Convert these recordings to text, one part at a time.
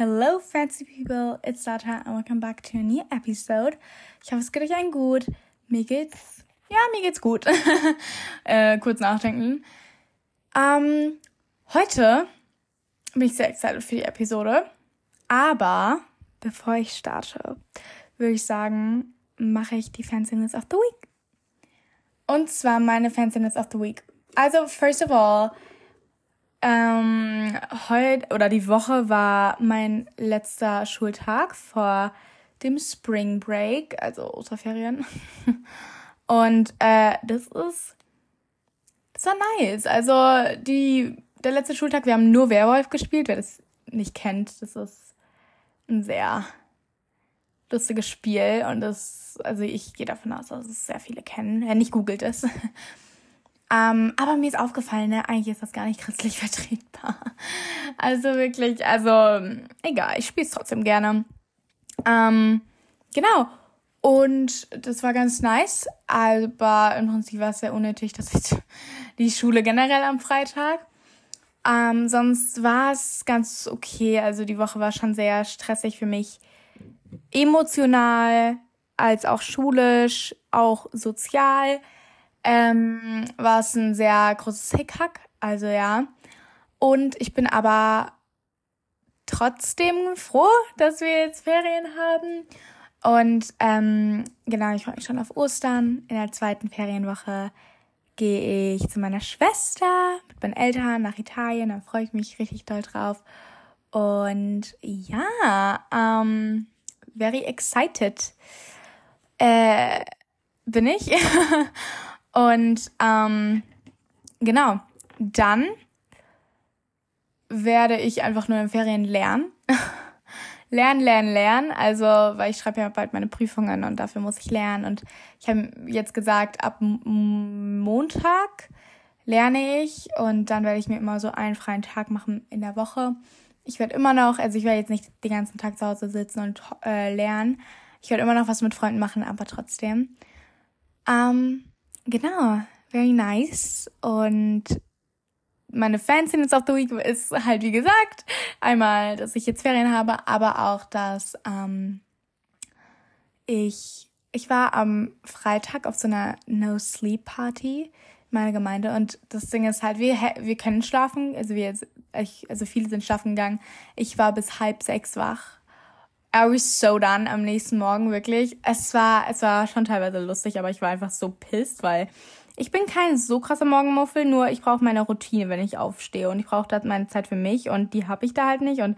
Hello, fancy people. It's Data and welcome back to a new episode. Ich hoffe, es geht euch allen gut. Mir geht's, ja, mir geht's gut. äh, kurz nachdenken. Ähm, heute bin ich sehr excited für die Episode. Aber bevor ich starte, würde ich sagen, mache ich die Fanciness of the Week. Und zwar meine Fanciness of the Week. Also, first of all, ähm, heute oder die Woche war mein letzter Schultag vor dem Spring Break, also Osterferien. Und äh, das ist das war nice. Also die der letzte Schultag, wir haben nur Werwolf gespielt. Wer das nicht kennt, das ist ein sehr lustiges Spiel und das also ich gehe davon aus, dass es sehr viele kennen. Wer nicht googelt es. Ähm, aber mir ist aufgefallen, ne, eigentlich ist das gar nicht christlich vertretbar. Also wirklich, also egal, ich spiele es trotzdem gerne. Ähm, genau. Und das war ganz nice, aber im Prinzip war es sehr unnötig, dass ich die Schule generell am Freitag. Ähm, sonst war es ganz okay. Also die Woche war schon sehr stressig für mich. Emotional, als auch schulisch, auch sozial ähm, war es ein sehr großes Hickhack. Also ja. Und ich bin aber trotzdem froh, dass wir jetzt Ferien haben. Und ähm, genau, ich freue mich schon auf Ostern. In der zweiten Ferienwoche gehe ich zu meiner Schwester mit meinen Eltern nach Italien. Da freue ich mich richtig doll drauf. Und ja, ähm, very excited äh, bin ich. Und ähm, genau, dann werde ich einfach nur in Ferien lernen. lernen, lernen, lernen. Also, weil ich schreibe ja bald meine Prüfungen und dafür muss ich lernen. Und ich habe jetzt gesagt, ab Montag lerne ich und dann werde ich mir immer so einen freien Tag machen in der Woche. Ich werde immer noch, also ich werde jetzt nicht den ganzen Tag zu Hause sitzen und äh, lernen. Ich werde immer noch was mit Freunden machen, aber trotzdem. Ähm, genau, very nice. Und meine Fansiness of the Week ist halt, wie gesagt, einmal, dass ich jetzt Ferien habe, aber auch, dass ähm, ich, ich war am Freitag auf so einer No-Sleep-Party in meiner Gemeinde und das Ding ist halt, wir, wir können schlafen, also wir, ich, also viele sind schlafen gegangen. Ich war bis halb sechs wach I was so done am nächsten Morgen, wirklich. Es war, es war schon teilweise lustig, aber ich war einfach so pissed, weil ich bin kein so krasser Morgenmuffel, nur ich brauche meine Routine, wenn ich aufstehe und ich brauche da meine Zeit für mich und die habe ich da halt nicht und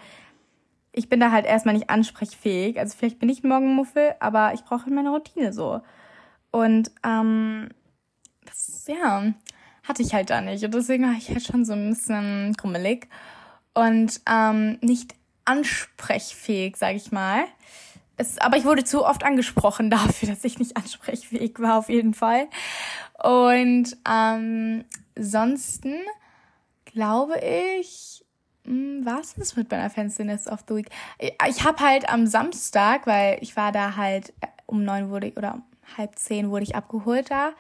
ich bin da halt erstmal nicht ansprechfähig. Also vielleicht bin ich ein Morgenmuffel, aber ich brauche halt meine Routine so. Und ähm, das, ja, hatte ich halt da nicht. Und deswegen war ich halt schon so ein bisschen krummelig. Und ähm, nicht ansprechfähig, sage ich mal. Es, aber ich wurde zu oft angesprochen dafür, dass ich nicht ansprechfähig war, auf jeden Fall. Und ähm, ansonsten glaube ich, hm, was ist mit meiner Fanciness of the Week? Ich habe halt am Samstag, weil ich war da halt äh, um neun wurde ich, oder um halb zehn wurde ich abgeholt da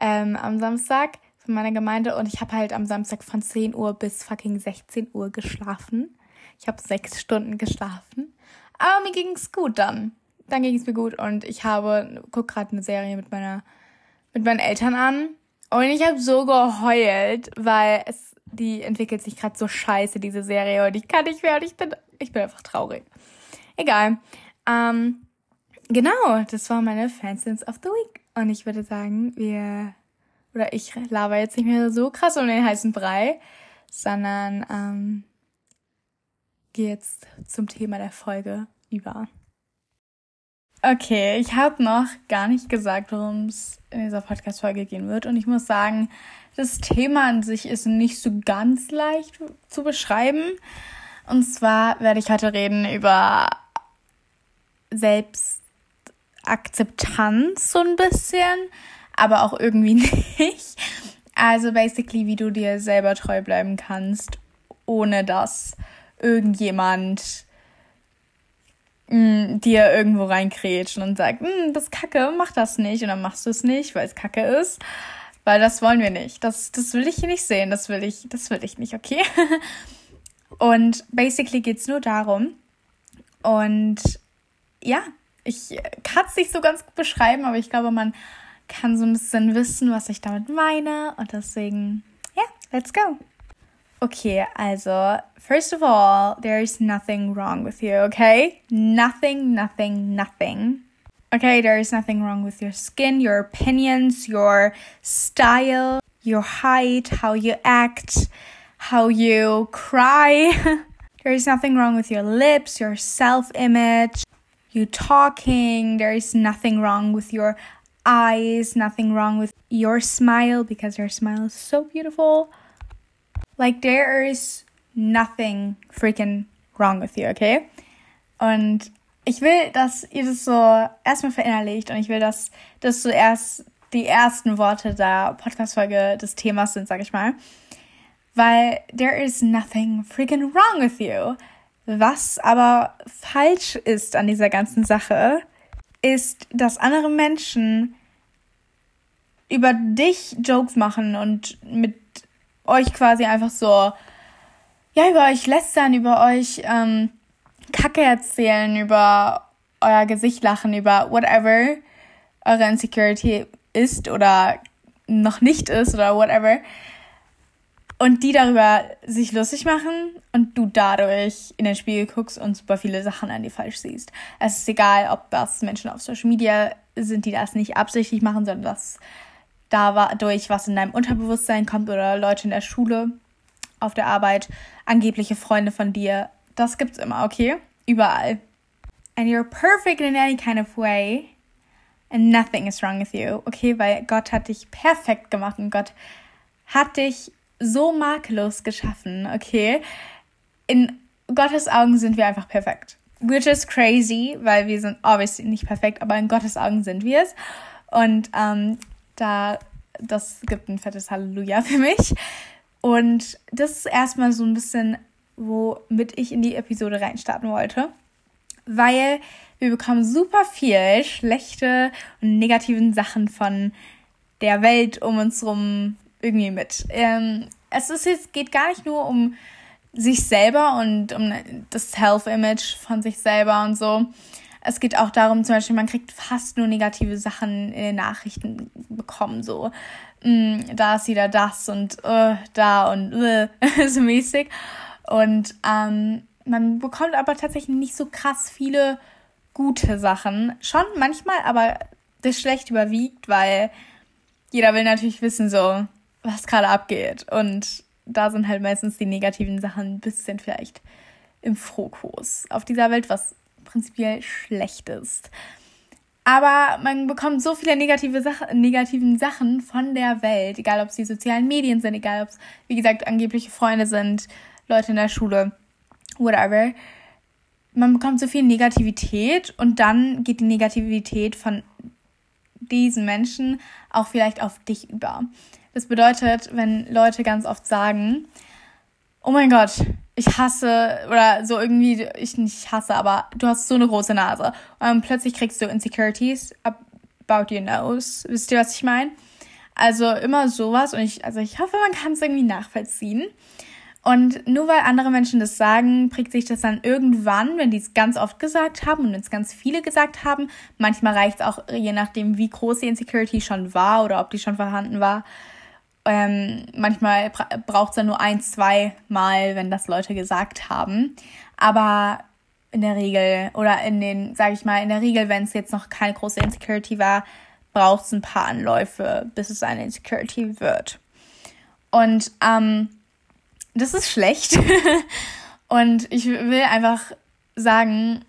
ähm, am Samstag von meiner Gemeinde und ich habe halt am Samstag von 10 Uhr bis fucking 16 Uhr geschlafen. Ich habe sechs Stunden geschlafen. Aber mir ging's gut dann. Dann ging's mir gut und ich habe, guck gerade eine Serie mit meiner, mit meinen Eltern an. Und ich habe so geheult, weil es, die entwickelt sich gerade so scheiße, diese Serie. Und ich kann nicht mehr und ich bin, ich bin einfach traurig. Egal. Ähm, genau, das war meine Fansins of the Week. Und ich würde sagen, wir, oder ich laber jetzt nicht mehr so krass um den heißen Brei, sondern, ähm, gehe jetzt zum Thema der Folge über. Okay, ich habe noch gar nicht gesagt, worum es in dieser Podcast-Folge gehen wird. Und ich muss sagen, das Thema an sich ist nicht so ganz leicht zu beschreiben. Und zwar werde ich heute reden über Selbstakzeptanz so ein bisschen, aber auch irgendwie nicht. Also basically, wie du dir selber treu bleiben kannst, ohne dass irgendjemand mh, mm, dir irgendwo reinkrätschen und sagt, mm, das ist kacke, mach das nicht. Und dann machst du es nicht, weil es kacke ist. Weil das wollen wir nicht. Das, das will ich hier nicht sehen. Das will ich, das will ich nicht, okay? und basically geht's nur darum, Und ja, ich kann es nicht so ganz gut beschreiben, aber ich glaube, man kann so ein bisschen wissen, was ich damit meine. Und deswegen, ja, yeah, let's go. Okay, also, first of all, there is nothing wrong with you, okay? Nothing, nothing, nothing. Okay, there is nothing wrong with your skin, your opinions, your style, your height, how you act, how you cry. there is nothing wrong with your lips, your self image, you talking. There is nothing wrong with your eyes, nothing wrong with your smile because your smile is so beautiful. Like, there is nothing freaking wrong with you, okay? Und ich will, dass ihr das so erstmal verinnerlicht und ich will, dass das zuerst die ersten Worte der Podcast-Folge des Themas sind, sag ich mal. Weil there is nothing freaking wrong with you. Was aber falsch ist an dieser ganzen Sache, ist, dass andere Menschen über dich Jokes machen und mit euch quasi einfach so, ja, über euch lästern, über euch ähm, Kacke erzählen, über euer Gesicht lachen, über whatever eure Insecurity ist oder noch nicht ist oder whatever. Und die darüber sich lustig machen und du dadurch in den Spiegel guckst und super viele Sachen an dir falsch siehst. Es ist egal, ob das Menschen auf Social Media sind, die das nicht absichtlich machen, sondern dass dadurch was in deinem Unterbewusstsein kommt oder Leute in der Schule, auf der Arbeit, angebliche Freunde von dir. Das gibt's immer, okay? Überall. And you're perfect in any kind of way. And nothing is wrong with you, okay? Weil Gott hat dich perfekt gemacht und Gott hat dich so makellos geschaffen, okay? In Gottes Augen sind wir einfach perfekt. Which is crazy, weil wir sind obviously nicht perfekt, aber in Gottes Augen sind wir es. Und ähm, da, das gibt ein fettes Halleluja für mich. Und das ist erstmal so ein bisschen, womit ich in die Episode reinstarten wollte. Weil wir bekommen super viel schlechte und negativen Sachen von der Welt um uns rum irgendwie mit. Ähm, es ist jetzt, geht gar nicht nur um sich selber und um das Self-Image von sich selber und so, es geht auch darum, zum Beispiel, man kriegt fast nur negative Sachen in den Nachrichten bekommen, so. Mm, da ist wieder das und uh, da und uh, so mäßig. Und ähm, man bekommt aber tatsächlich nicht so krass viele gute Sachen. Schon manchmal, aber das schlecht überwiegt, weil jeder will natürlich wissen, so, was gerade abgeht. Und da sind halt meistens die negativen Sachen ein bisschen vielleicht im Fokus auf dieser Welt, was prinzipiell schlecht ist. Aber man bekommt so viele negative Sach negativen Sachen von der Welt, egal ob es die sozialen Medien sind, egal ob es, wie gesagt, angebliche Freunde sind, Leute in der Schule, whatever. Man bekommt so viel Negativität und dann geht die Negativität von diesen Menschen auch vielleicht auf dich über. Das bedeutet, wenn Leute ganz oft sagen, oh mein Gott, ich hasse oder so irgendwie, ich nicht hasse, aber du hast so eine große Nase. Und plötzlich kriegst du Insecurities about your nose. Wisst ihr, was ich meine? Also immer sowas und ich, also ich hoffe, man kann es irgendwie nachvollziehen. Und nur weil andere Menschen das sagen, prägt sich das dann irgendwann, wenn die es ganz oft gesagt haben und wenn es ganz viele gesagt haben. Manchmal reicht es auch, je nachdem, wie groß die Insecurity schon war oder ob die schon vorhanden war, ähm, manchmal braucht es dann nur ein, zwei Mal, wenn das Leute gesagt haben. Aber in der Regel, oder in den, sage ich mal, in der Regel, wenn es jetzt noch keine große Insecurity war, braucht es ein paar Anläufe, bis es eine Insecurity wird. Und ähm, das ist schlecht. Und ich will einfach sagen,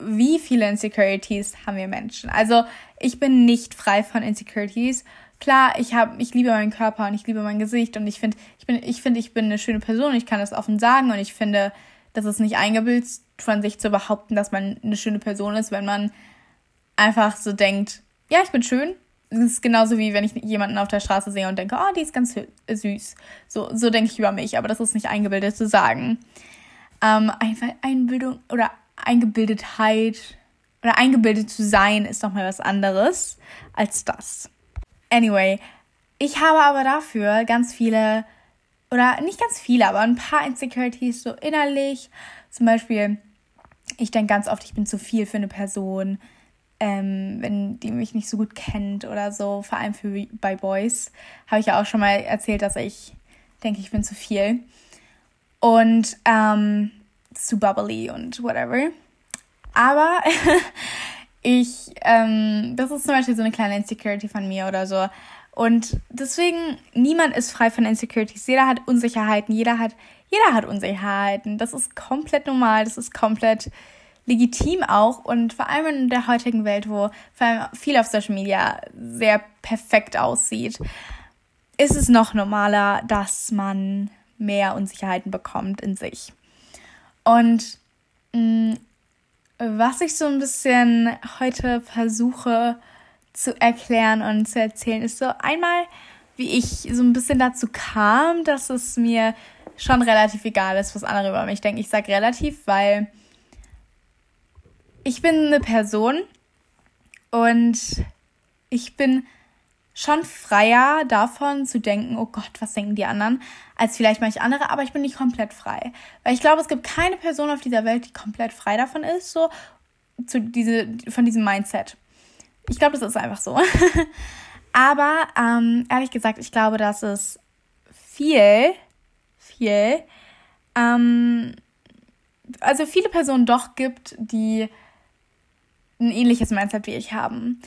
wie viele Insecurities haben wir Menschen? Also ich bin nicht frei von Insecurities klar, ich habe, ich liebe meinen Körper und ich liebe mein Gesicht und ich finde, ich bin, ich finde, ich bin eine schöne Person. Ich kann das offen sagen und ich finde, das ist nicht eingebildet von sich zu behaupten, dass man eine schöne Person ist, wenn man einfach so denkt, ja, ich bin schön. Es ist genauso wie wenn ich jemanden auf der Straße sehe und denke, oh, die ist ganz süß. So, so denke ich über mich, aber das ist nicht eingebildet zu sagen. Ähm, einfach Einbildung oder Eingebildetheit oder eingebildet zu sein ist nochmal was anderes als das. Anyway, ich habe aber dafür ganz viele, oder nicht ganz viele, aber ein paar Insecurities so innerlich. Zum Beispiel, ich denke ganz oft, ich bin zu viel für eine Person, ähm, wenn die mich nicht so gut kennt oder so, vor allem für bei Boys. Habe ich ja auch schon mal erzählt, dass ich denke, ich bin zu viel. Und ähm, zu bubbly und whatever. Aber ich, ähm, das ist zum Beispiel so eine kleine Insecurity von mir oder so. Und deswegen, niemand ist frei von Insecurities. Jeder hat Unsicherheiten, jeder hat, jeder hat Unsicherheiten. Das ist komplett normal, das ist komplett legitim auch. Und vor allem in der heutigen Welt, wo vor allem viel auf Social Media sehr perfekt aussieht, ist es noch normaler, dass man mehr Unsicherheiten bekommt in sich. Und mh, mm, was ich so ein bisschen heute versuche zu erklären und zu erzählen, ist so einmal, wie ich so ein bisschen dazu kam, dass es mir schon relativ egal ist, was andere über mich denken. Ich sage relativ, weil ich bin eine Person und ich bin schon freier davon zu denken, oh Gott, was denken die anderen, als vielleicht manche andere, aber ich bin nicht komplett frei. Weil ich glaube, es gibt keine Person auf dieser Welt, die komplett frei davon ist, so zu diese, von diesem Mindset. Ich glaube, das ist einfach so. aber ähm, ehrlich gesagt, ich glaube, dass es viel, viel, ähm, also viele Personen doch gibt, die ein ähnliches Mindset wie ich haben.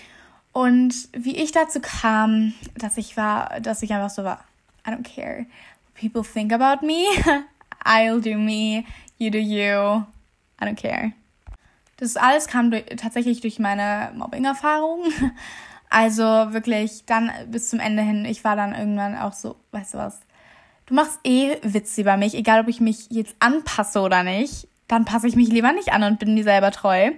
Und wie ich dazu kam, dass ich war, dass ich einfach so war, I don't care what people think about me. I'll do me, you do you. I don't care. Das alles kam durch, tatsächlich durch meine Mobbing-Erfahrung. Also wirklich dann bis zum Ende hin. Ich war dann irgendwann auch so, weißt du was? Du machst eh Witze über mich, egal ob ich mich jetzt anpasse oder nicht. Dann passe ich mich lieber nicht an und bin mir selber treu.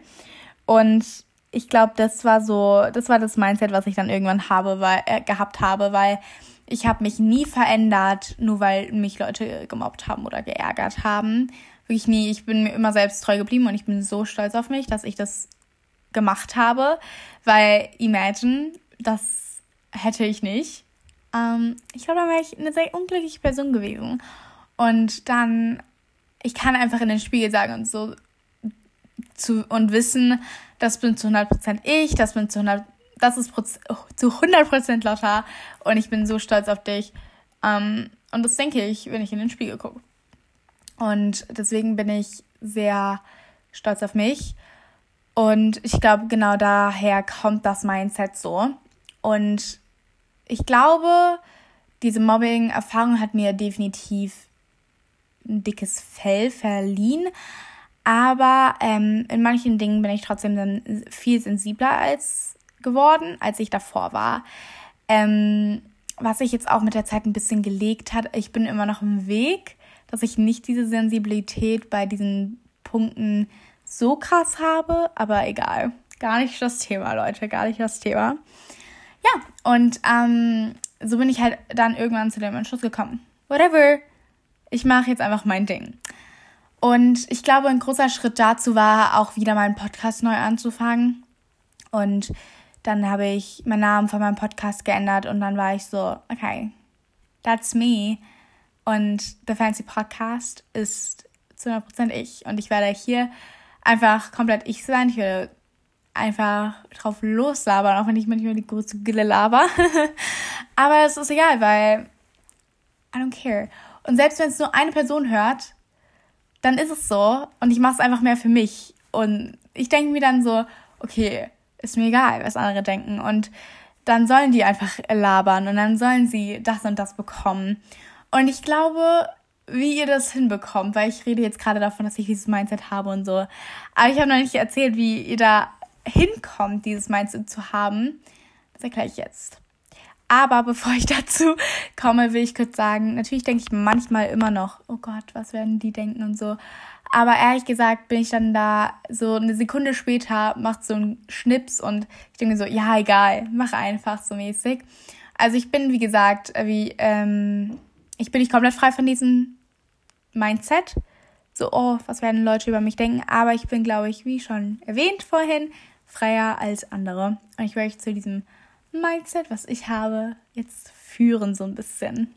Und ich glaube, das war so, das war das Mindset, was ich dann irgendwann habe, weil, äh, gehabt habe, weil ich habe mich nie verändert, nur weil mich Leute gemobbt haben oder geärgert haben. Wirklich nie. Ich bin mir immer selbst treu geblieben und ich bin so stolz auf mich, dass ich das gemacht habe, weil imagine, das hätte ich nicht. Ähm, ich glaube, dann wäre ich eine sehr unglückliche Person gewesen. Und dann, ich kann einfach in den Spiegel sagen und so zu und wissen, das bin zu 100% ich, das bin zu 100, das ist zu 100% Lotta und ich bin so stolz auf dich. Ähm, und das denke ich, wenn ich in den Spiegel gucke. Und deswegen bin ich sehr stolz auf mich. Und ich glaube, genau daher kommt das Mindset so. Und ich glaube, diese Mobbing-Erfahrung hat mir definitiv ein dickes Fell verliehen. Aber ähm, in manchen Dingen bin ich trotzdem dann viel sensibler als geworden, als ich davor war. Ähm, was sich jetzt auch mit der Zeit ein bisschen gelegt hat, ich bin immer noch im Weg, dass ich nicht diese Sensibilität bei diesen Punkten so krass habe, aber egal. Gar nicht das Thema, Leute, gar nicht das Thema. Ja, und ähm, so bin ich halt dann irgendwann zu dem Entschluss gekommen. Whatever. Ich mache jetzt einfach mein Ding. Und ich glaube, ein großer Schritt dazu war, auch wieder meinen Podcast neu anzufangen. Und dann habe ich meinen Namen von meinem Podcast geändert und dann war ich so, okay, that's me. Und The Fancy Podcast ist zu 100% ich. Und ich werde hier einfach komplett ich sein. Ich werde einfach drauf loslabern, auch wenn ich manchmal die große Gille laber. Aber es ist egal, weil I don't care. Und selbst wenn es nur eine Person hört, dann ist es so und ich mache es einfach mehr für mich. Und ich denke mir dann so, okay, ist mir egal, was andere denken. Und dann sollen die einfach labern und dann sollen sie das und das bekommen. Und ich glaube, wie ihr das hinbekommt, weil ich rede jetzt gerade davon, dass ich dieses Mindset habe und so. Aber ich habe noch nicht erzählt, wie ihr da hinkommt, dieses Mindset zu haben. Das erkläre ich jetzt. Aber bevor ich dazu komme, will ich kurz sagen, natürlich denke ich manchmal immer noch, oh Gott, was werden die denken und so. Aber ehrlich gesagt bin ich dann da so eine Sekunde später, macht so ein Schnips und ich denke so, ja, egal, mach einfach so mäßig. Also ich bin, wie gesagt, wie, ähm, ich bin nicht komplett frei von diesem Mindset. So, oh, was werden Leute über mich denken? Aber ich bin, glaube ich, wie schon erwähnt vorhin, freier als andere. Und ich werde euch zu diesem Mindset, was ich habe, jetzt führen so ein bisschen.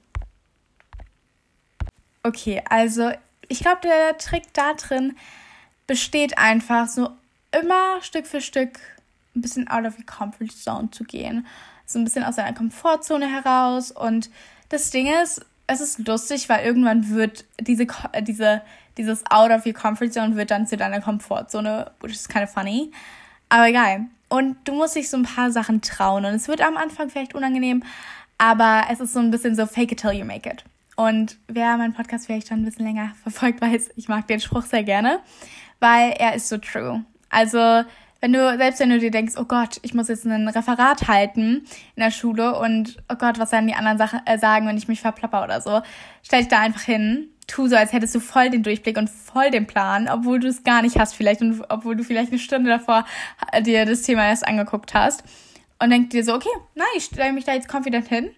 Okay, also ich glaube, der Trick da drin besteht einfach so immer Stück für Stück ein bisschen out of your comfort zone zu gehen. So ein bisschen aus seiner Komfortzone heraus. Und das Ding ist, es ist lustig, weil irgendwann wird diese, diese, dieses out of your comfort zone wird dann zu deiner Komfortzone, which is kind of funny. Aber egal. Und du musst dich so ein paar Sachen trauen. Und es wird am Anfang vielleicht unangenehm, aber es ist so ein bisschen so fake it till you make it. Und wer meinen Podcast vielleicht schon ein bisschen länger verfolgt, weiß, ich mag den Spruch sehr gerne, weil er ist so true. Also, wenn du, selbst wenn du dir denkst, oh Gott, ich muss jetzt ein Referat halten in der Schule und oh Gott, was werden die anderen Sachen äh, sagen, wenn ich mich verplapper oder so, stell dich da einfach hin, tu so, als hättest du voll den Durchblick und voll den Plan, obwohl du es gar nicht hast vielleicht und obwohl du vielleicht eine Stunde davor äh, dir das Thema erst angeguckt hast und denk dir so, okay, nein, ich stelle mich da jetzt confident hin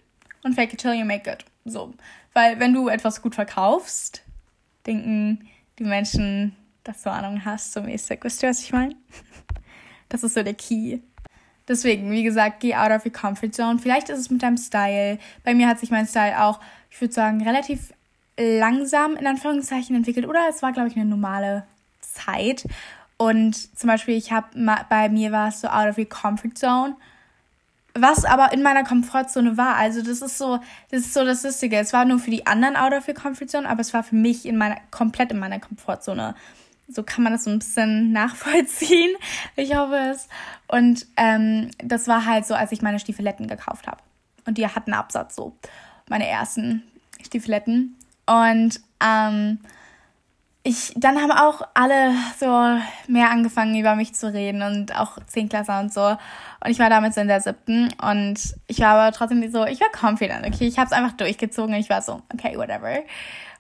und fake it till you make it. So. Weil wenn du etwas gut verkaufst, denken die Menschen, dass du Ahnung hast, so mäßig. Wisst ihr, was ich meine? Das ist so der Key. Deswegen, wie gesagt, geh out of your comfort zone. Vielleicht ist es mit deinem Style. Bei mir hat sich mein Style auch, ich würde sagen, relativ langsam in Anführungszeichen entwickelt. Oder es war, glaube ich, eine normale Zeit. Und zum Beispiel, ich habe bei mir war es so out of your comfort zone was aber in meiner Komfortzone war. Also das ist so, das ist so das Lustige. Es war nur für die anderen out of your comfort zone, aber es war für mich in meiner, komplett in meiner Komfortzone. So kann man das so ein bisschen nachvollziehen. Ich hoffe es. Und ähm, das war halt so, als ich meine Stiefeletten gekauft habe. Und die hatten Absatz so. Meine ersten Stiefeletten. Und ähm, ich, dann haben auch alle so mehr angefangen, über mich zu reden und auch Zehnklässler und so. Und ich war damals in der siebten und ich war aber trotzdem so, ich war confident, okay? Ich habe es einfach durchgezogen und ich war so, okay, whatever.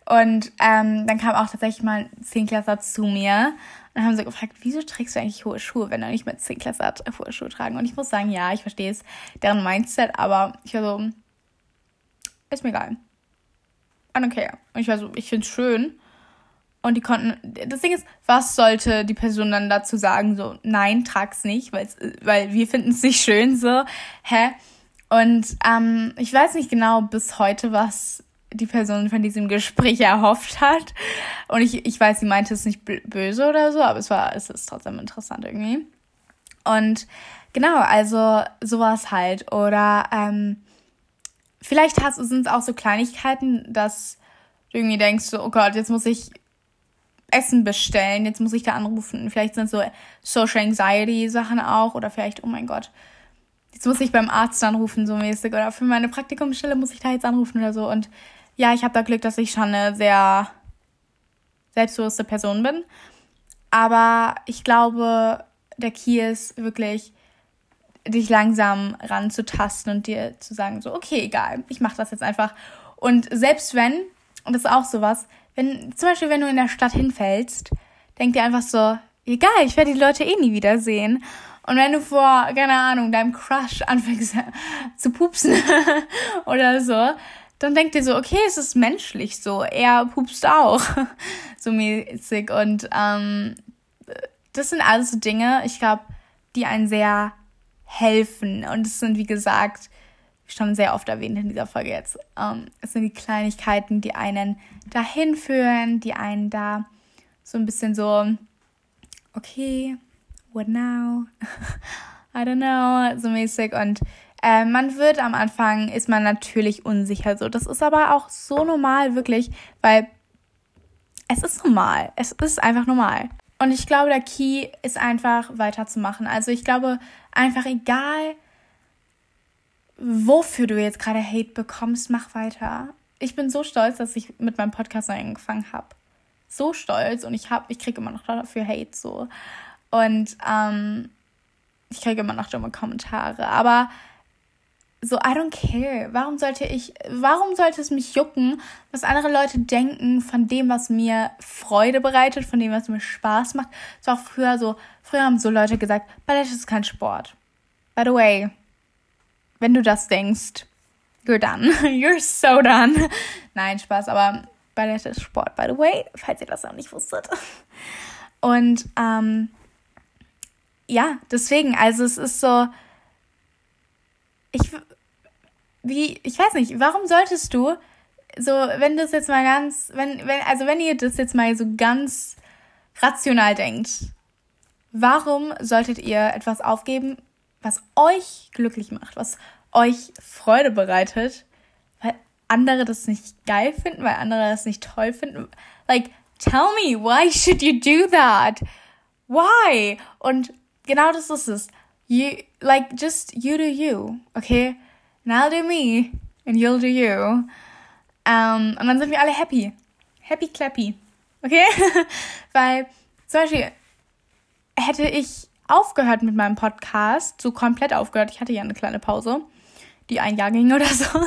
Und ähm, dann kam auch tatsächlich mal ein Zehnklässler zu mir und haben sie gefragt, wieso trägst du eigentlich hohe Schuhe, wenn du nicht mit Zehnklässler hohe Schuhe tragen? Und ich muss sagen, ja, ich verstehe es, deren Mindset, aber ich war so, ist mir egal. I don't care. Und ich war so, ich finde es schön und die konnten, das Ding ist, was sollte die Person dann dazu sagen? So, nein, trag's nicht, weil weil wir finden es nicht schön, so, hä? Und ähm, ich weiß nicht genau bis heute, was die Person von diesem Gespräch erhofft hat. Und ich, ich weiß, sie meinte es nicht böse oder so, aber es war, es ist trotzdem interessant irgendwie. Und genau, also sowas halt. Oder ähm, vielleicht sind es auch so Kleinigkeiten, dass du irgendwie denkst, oh Gott, jetzt muss ich Essen bestellen, jetzt muss ich da anrufen. Vielleicht sind so Social Anxiety Sachen auch oder vielleicht, oh mein Gott, jetzt muss ich beim Arzt anrufen, so mäßig. Oder für meine Praktikumsstelle muss ich da jetzt anrufen oder so. Und ja, ich habe da Glück, dass ich schon eine sehr selbstbewusste Person bin. Aber ich glaube, der Key ist wirklich, dich langsam ranzutasten und dir zu sagen, so, okay, egal, ich mache das jetzt einfach. Und selbst wenn, und das ist auch sowas, wenn, zum Beispiel, wenn du in der Stadt hinfällst, denk dir einfach so, egal, ich werde die Leute eh nie wiedersehen. Und wenn du vor, keine Ahnung, deinem Crush anfängst zu pupsen oder so, dann denk dir so, okay, es ist menschlich so, er pupst auch. so mäßig. Und ähm, das sind alles so Dinge, ich glaube, die einen sehr helfen. Und es sind, wie gesagt, schon sehr oft erwähnt in dieser Folge jetzt. Ähm, es sind die Kleinigkeiten, die einen dahin führen, die einen da so ein bisschen so, okay, what now? I don't know, so mäßig. Und äh, man wird am Anfang, ist man natürlich unsicher so. Das ist aber auch so normal, wirklich, weil es ist normal. Es ist einfach normal. Und ich glaube, der Key ist einfach weiterzumachen. Also ich glaube, einfach egal, wofür du jetzt gerade Hate bekommst, mach weiter. Ich bin so stolz, dass ich mit meinem Podcast angefangen habe. So stolz und ich habe, ich kriege immer noch dafür Hate so. Und ähm, ich kriege immer noch dumme Kommentare. Aber so, I don't care. Warum sollte ich, warum sollte es mich jucken, was andere Leute denken von dem, was mir Freude bereitet, von dem, was mir Spaß macht? Es war auch früher so, früher haben so Leute gesagt, Ballett ist kein Sport. By the way, wenn du das denkst, you're done. You're so done. Nein, Spaß, aber Ballett ist Sport, by the way, falls ihr das auch nicht wusstet. Und ähm, ja, deswegen, also es ist so, ich, wie, ich weiß nicht, warum solltest du, so, wenn das jetzt mal ganz, wenn, wenn, also wenn ihr das jetzt mal so ganz rational denkt, warum solltet ihr etwas aufgeben, was euch glücklich macht, was euch Freude bereitet, weil andere das nicht geil finden, weil andere das nicht toll finden? Like, tell me, why should you do that? Why? Und genau das ist es. You, like, just you do you, okay? And I'll do me, and you'll do you. Um, und dann sind wir alle happy. Happy clappy. Okay? Weil, zum Beispiel, hätte ich aufgehört mit meinem Podcast, so komplett aufgehört, ich hatte ja eine kleine Pause, die ein Jahr ging oder so.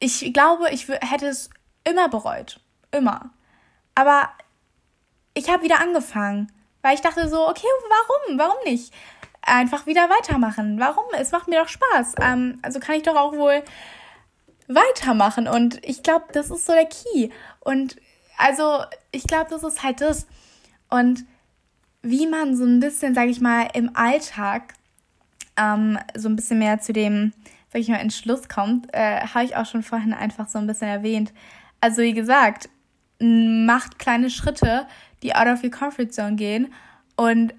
Ich glaube, ich hätte es immer bereut. Immer. Aber ich habe wieder angefangen, weil ich dachte so, okay, warum? Warum nicht? Einfach wieder weitermachen. Warum? Es macht mir doch Spaß. Ähm, also kann ich doch auch wohl weitermachen. Und ich glaube, das ist so der Key. Und also, ich glaube, das ist halt das. Und wie man so ein bisschen, sage ich mal, im Alltag ähm, so ein bisschen mehr zu dem, sag ich mal, Entschluss kommt, äh, habe ich auch schon vorhin einfach so ein bisschen erwähnt. Also wie gesagt, macht kleine Schritte, die out of your comfort zone gehen und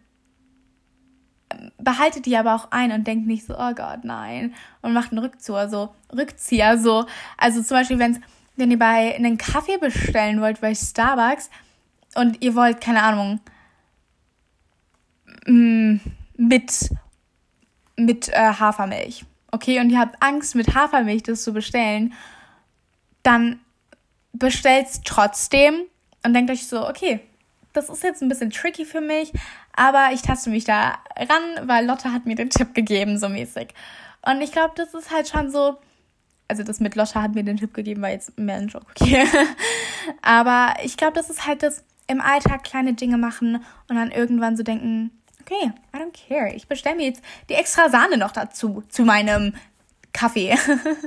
behaltet die aber auch ein und denkt nicht so, oh Gott, nein, und macht einen Rückzieher, so Rückzieher, so. Also zum Beispiel, wenn's, wenn ihr bei einen Kaffee bestellen wollt bei Starbucks und ihr wollt, keine Ahnung, mm, mit, mit äh, Hafermilch, okay, und ihr habt Angst, mit Hafermilch das zu bestellen, dann bestellt's trotzdem und denkt euch so, okay, das ist jetzt ein bisschen tricky für mich, aber ich taste mich da ran, weil Lotte hat mir den Tipp gegeben, so mäßig. Und ich glaube, das ist halt schon so, also das mit Lotte hat mir den Tipp gegeben, war jetzt mehr ein Joke, okay. aber ich glaube, das ist halt das im Alltag kleine Dinge machen und dann irgendwann so denken, okay, I don't care, ich bestelle mir jetzt die extra Sahne noch dazu, zu meinem Kaffee.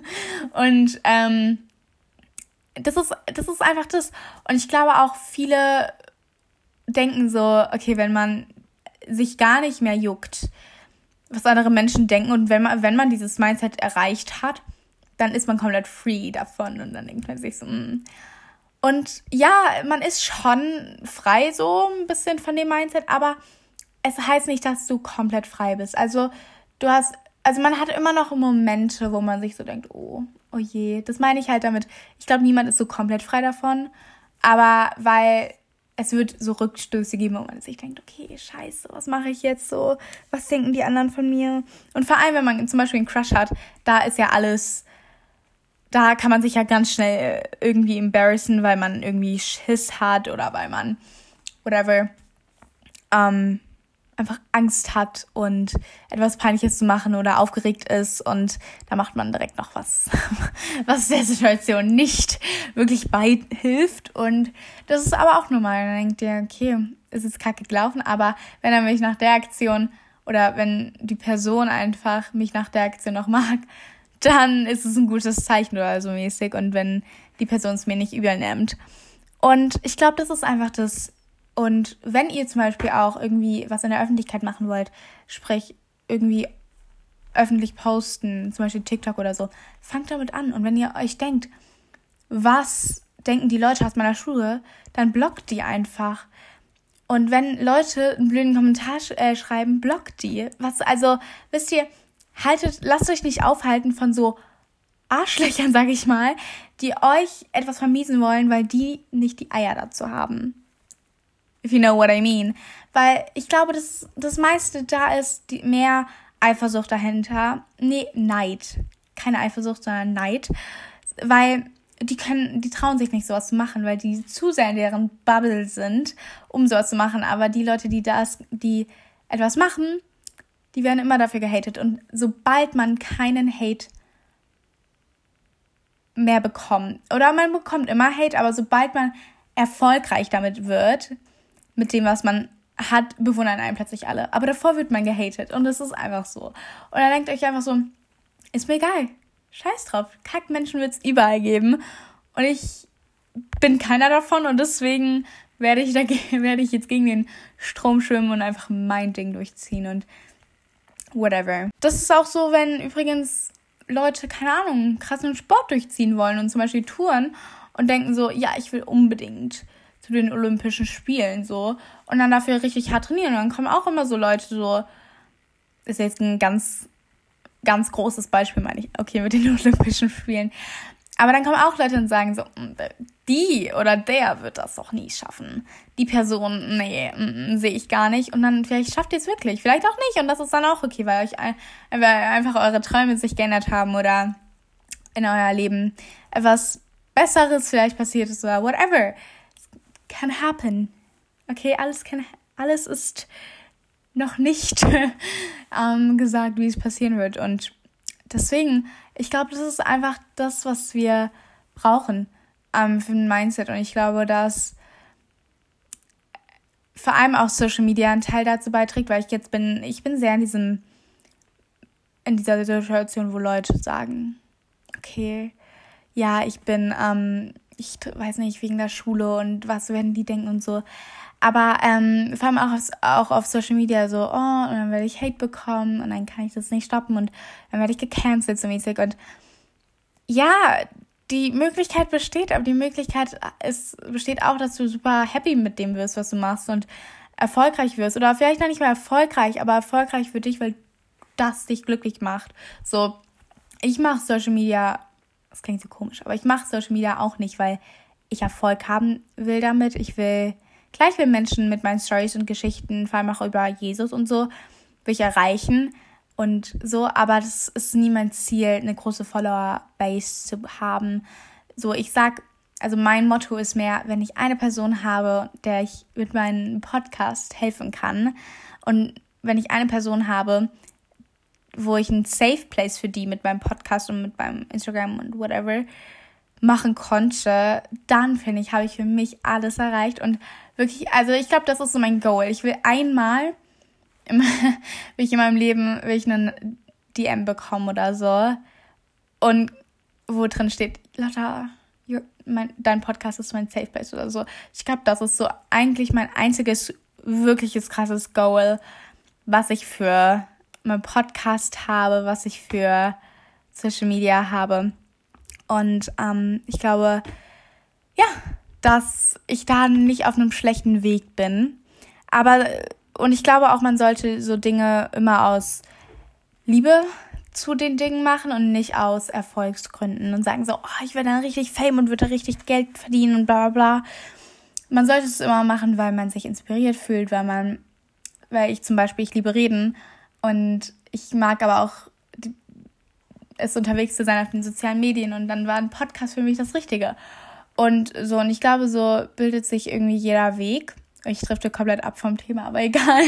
und ähm, das ist, das ist einfach das. Und ich glaube auch viele denken so, okay, wenn man sich gar nicht mehr juckt, was andere Menschen denken und wenn man, wenn man dieses Mindset erreicht hat, dann ist man komplett free davon und dann denkt man sich so, mm. und ja, man ist schon frei so ein bisschen von dem Mindset, aber es heißt nicht, dass du komplett frei bist. Also du hast, also man hat immer noch Momente, wo man sich so denkt, oh, oh je, das meine ich halt damit. Ich glaube, niemand ist so komplett frei davon, aber weil es wird so Rückstöße geben, wo man sich denkt, okay, scheiße, was mache ich jetzt so? Was denken die anderen von mir? Und vor allem, wenn man zum Beispiel einen Crush hat, da ist ja alles, da kann man sich ja ganz schnell irgendwie embarrassen, weil man irgendwie Schiss hat oder weil man whatever. Ähm, einfach Angst hat und etwas Peinliches zu machen oder aufgeregt ist und da macht man direkt noch was, was der Situation nicht wirklich beihilft und das ist aber auch normal. Dann denkt ihr, okay, ist jetzt kacke gelaufen, aber wenn er mich nach der Aktion oder wenn die Person einfach mich nach der Aktion noch mag, dann ist es ein gutes Zeichen oder so mäßig und wenn die Person es mir nicht übel nimmt. Und ich glaube, das ist einfach das und wenn ihr zum Beispiel auch irgendwie was in der Öffentlichkeit machen wollt, sprich irgendwie öffentlich posten, zum Beispiel TikTok oder so, fangt damit an. Und wenn ihr euch denkt, was denken die Leute aus meiner Schule, dann blockt die einfach. Und wenn Leute einen blöden Kommentar sch äh, schreiben, blockt die. Was, also, wisst ihr, haltet, lasst euch nicht aufhalten von so Arschlöchern, sag ich mal, die euch etwas vermiesen wollen, weil die nicht die Eier dazu haben if you know what I mean. Weil ich glaube, dass das meiste da ist die, mehr Eifersucht dahinter. Nee, Neid. Keine Eifersucht, sondern Neid. Weil die können, die trauen sich nicht sowas zu machen, weil die zu sehr in deren Bubble sind, um sowas zu machen. Aber die Leute, die das, die etwas machen, die werden immer dafür gehatet. Und sobald man keinen Hate mehr bekommt, oder man bekommt immer Hate, aber sobald man erfolgreich damit wird, mit dem, was man hat, bewundern einen plötzlich alle. Aber davor wird man gehatet und es ist einfach so. Und dann denkt euch einfach so, ist mir egal. Scheiß drauf. Kackmenschen wird es überall geben. Und ich bin keiner davon und deswegen werde ich, da, werde ich jetzt gegen den Strom schwimmen und einfach mein Ding durchziehen und whatever. Das ist auch so, wenn übrigens Leute, keine Ahnung, krassen Sport durchziehen wollen und zum Beispiel Touren und denken so, ja, ich will unbedingt zu den Olympischen Spielen so und dann dafür richtig hart trainieren. Und dann kommen auch immer so Leute so, ist jetzt ein ganz, ganz großes Beispiel, meine ich, okay, mit den Olympischen Spielen. Aber dann kommen auch Leute und sagen so, mm, die oder der wird das doch nie schaffen. Die Person, nee, mm, mm, sehe ich gar nicht. Und dann vielleicht schafft ihr es wirklich, vielleicht auch nicht. Und das ist dann auch okay, weil euch weil einfach eure Träume sich geändert haben oder in euer Leben etwas Besseres vielleicht passiert ist oder whatever. Can happen. Okay, alles kann, alles ist noch nicht ähm, gesagt, wie es passieren wird. Und deswegen, ich glaube, das ist einfach das, was wir brauchen ähm, für ein Mindset. Und ich glaube, dass vor allem auch Social Media einen Teil dazu beiträgt, weil ich jetzt bin, ich bin sehr in diesem, in dieser Situation, wo Leute sagen, okay, ja, ich bin, ähm, ich weiß nicht, wegen der Schule und was werden die denken und so. Aber ähm, vor allem auch auf, auch auf Social Media so, oh, und dann werde ich Hate bekommen und dann kann ich das nicht stoppen und dann werde ich gecancelt so mäßig. Und ja, die Möglichkeit besteht, aber die Möglichkeit ist, besteht auch, dass du super happy mit dem wirst, was du machst und erfolgreich wirst. Oder vielleicht noch nicht mal erfolgreich, aber erfolgreich für dich, weil das dich glücklich macht. So, ich mache Social Media, das klingt so komisch, aber ich mache Social Media auch nicht, weil ich Erfolg haben will damit. Ich will, gleich will Menschen mit meinen Stories und Geschichten, vor allem auch über Jesus und so, will ich erreichen und so, aber das ist nie mein Ziel, eine große Follower-Base zu haben. So, ich sag, also mein Motto ist mehr, wenn ich eine Person habe, der ich mit meinem Podcast helfen kann und wenn ich eine Person habe, wo ich ein Safe Place für die mit meinem Podcast und mit meinem Instagram und whatever machen konnte, dann finde ich, habe ich für mich alles erreicht und wirklich, also ich glaube, das ist so mein Goal. Ich will einmal, im, will ich in meinem Leben, will ich einen DM bekommen oder so und wo drin steht, Lotta, mein, dein Podcast ist mein Safe Place oder so. Ich glaube, das ist so eigentlich mein einziges wirkliches krasses Goal, was ich für mein Podcast habe, was ich für Social Media habe. Und ähm, ich glaube, ja, dass ich da nicht auf einem schlechten Weg bin. Aber, und ich glaube auch, man sollte so Dinge immer aus Liebe zu den Dingen machen und nicht aus Erfolgsgründen und sagen so, oh, ich werde dann richtig Fame und würde richtig Geld verdienen und bla bla bla. Man sollte es immer machen, weil man sich inspiriert fühlt, weil man, weil ich zum Beispiel, ich liebe reden und ich mag aber auch es unterwegs zu sein auf den sozialen Medien und dann war ein Podcast für mich das Richtige. Und so, und ich glaube, so bildet sich irgendwie jeder Weg. Ich drifte komplett ab vom Thema, aber egal.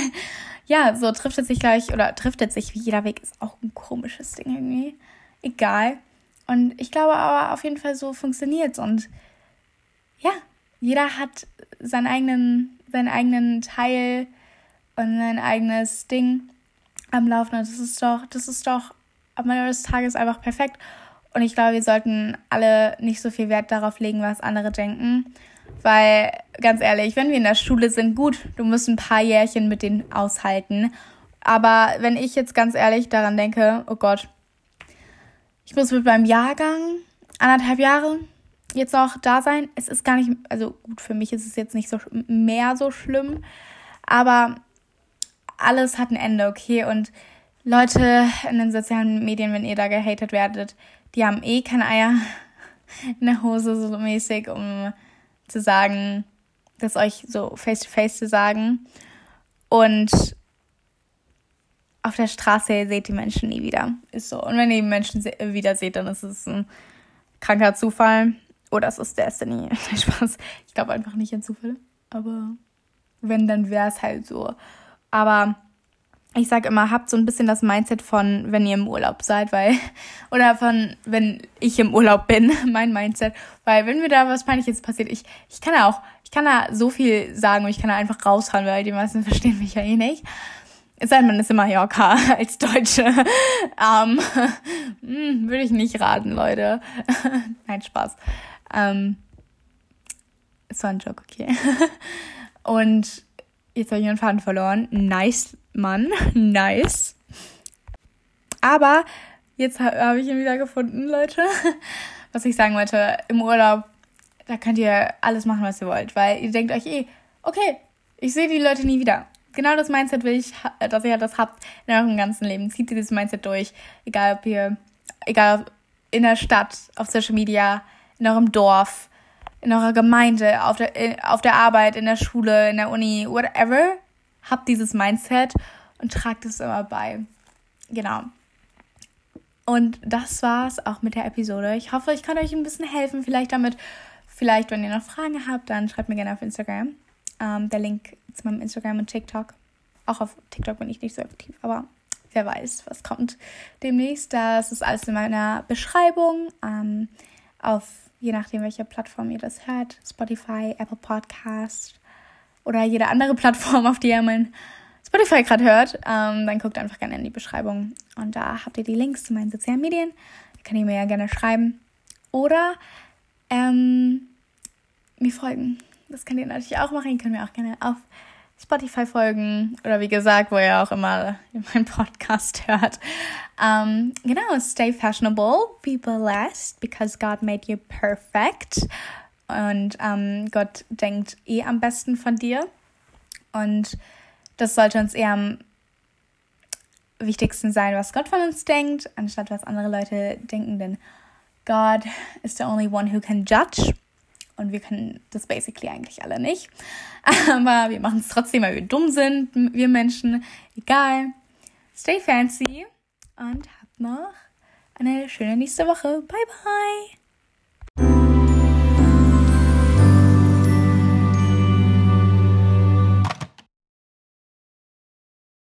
Ja, so trifft es sich gleich, oder trifft es sich wie jeder Weg, ist auch ein komisches Ding irgendwie. Egal. Und ich glaube aber auf jeden Fall so funktioniert Und ja, jeder hat seinen eigenen, seinen eigenen Teil und sein eigenes Ding am Laufen. Und das ist doch, das ist doch am Ende des Tages einfach perfekt. Und ich glaube, wir sollten alle nicht so viel Wert darauf legen, was andere denken. Weil, ganz ehrlich, wenn wir in der Schule sind, gut, du musst ein paar Jährchen mit denen aushalten. Aber wenn ich jetzt ganz ehrlich daran denke, oh Gott, ich muss mit meinem Jahrgang anderthalb Jahre jetzt noch da sein. Es ist gar nicht, also gut, für mich ist es jetzt nicht so mehr so schlimm. Aber alles hat ein Ende, okay? Und Leute in den sozialen Medien, wenn ihr da gehatet werdet, die haben eh keine Eier in der Hose so mäßig, um zu sagen, das euch so face to face zu sagen. Und auf der Straße seht die Menschen nie wieder. Ist so. Und wenn ihr die Menschen wieder seht, dann ist es ein kranker Zufall. Oder es ist Destiny. Spaß. Ich glaube einfach nicht an Zufälle. Aber wenn, dann wäre es halt so. Aber ich sage immer, habt so ein bisschen das Mindset von, wenn ihr im Urlaub seid, weil, oder von, wenn ich im Urlaub bin, mein Mindset, weil wenn mir da was Peinliches passiert, ich, ich kann da auch, ich kann da so viel sagen und ich kann da einfach raushauen, weil die meisten verstehen mich ja eh nicht. Es sei denn, man ist in Mallorca als Deutsche. ähm, hm, Würde ich nicht raten, Leute. Nein, Spaß. Ähm, es war ein Joke, okay. und jetzt habe ich meinen Faden verloren. Nice Mann, nice. Aber jetzt habe ich ihn wieder gefunden, Leute. Was ich sagen wollte, im Urlaub, da könnt ihr alles machen, was ihr wollt, weil ihr denkt euch eh, okay, ich sehe die Leute nie wieder. Genau das Mindset will ich, dass ihr das habt in eurem ganzen Leben. Zieht dieses Mindset durch, egal ob ihr, egal ob in der Stadt, auf Social Media, in eurem Dorf, in eurer Gemeinde, auf der, auf der Arbeit, in der Schule, in der Uni, whatever. Habt dieses Mindset und tragt es immer bei. Genau. Und das war's auch mit der Episode. Ich hoffe, ich kann euch ein bisschen helfen, vielleicht damit. Vielleicht, wenn ihr noch Fragen habt, dann schreibt mir gerne auf Instagram. Ähm, der Link zu meinem Instagram und TikTok. Auch auf TikTok bin ich nicht so aktiv, aber wer weiß, was kommt demnächst. Das ist alles in meiner Beschreibung. Ähm, auf je nachdem, welche Plattform ihr das hört, Spotify, Apple Podcast oder jede andere Plattform, auf die ihr mein Spotify gerade hört, ähm, dann guckt einfach gerne in die Beschreibung. Und da habt ihr die Links zu meinen sozialen Medien. Da könnt ihr mir ja gerne schreiben. Oder ähm, mir folgen. Das könnt ihr natürlich auch machen. Ihr könnt mir auch gerne auf Spotify folgen oder wie gesagt, wo ihr auch immer meinen Podcast hört. Um, genau, stay fashionable, be blessed, because God made you perfect. Und um, Gott denkt eh am besten von dir. Und das sollte uns eher am wichtigsten sein, was Gott von uns denkt, anstatt was andere Leute denken, denn God is the only one who can judge. Und wir können das basically eigentlich alle nicht. Aber wir machen es trotzdem, weil wir dumm sind, wir Menschen. Egal. Stay fancy und habt noch eine schöne nächste Woche. Bye, bye.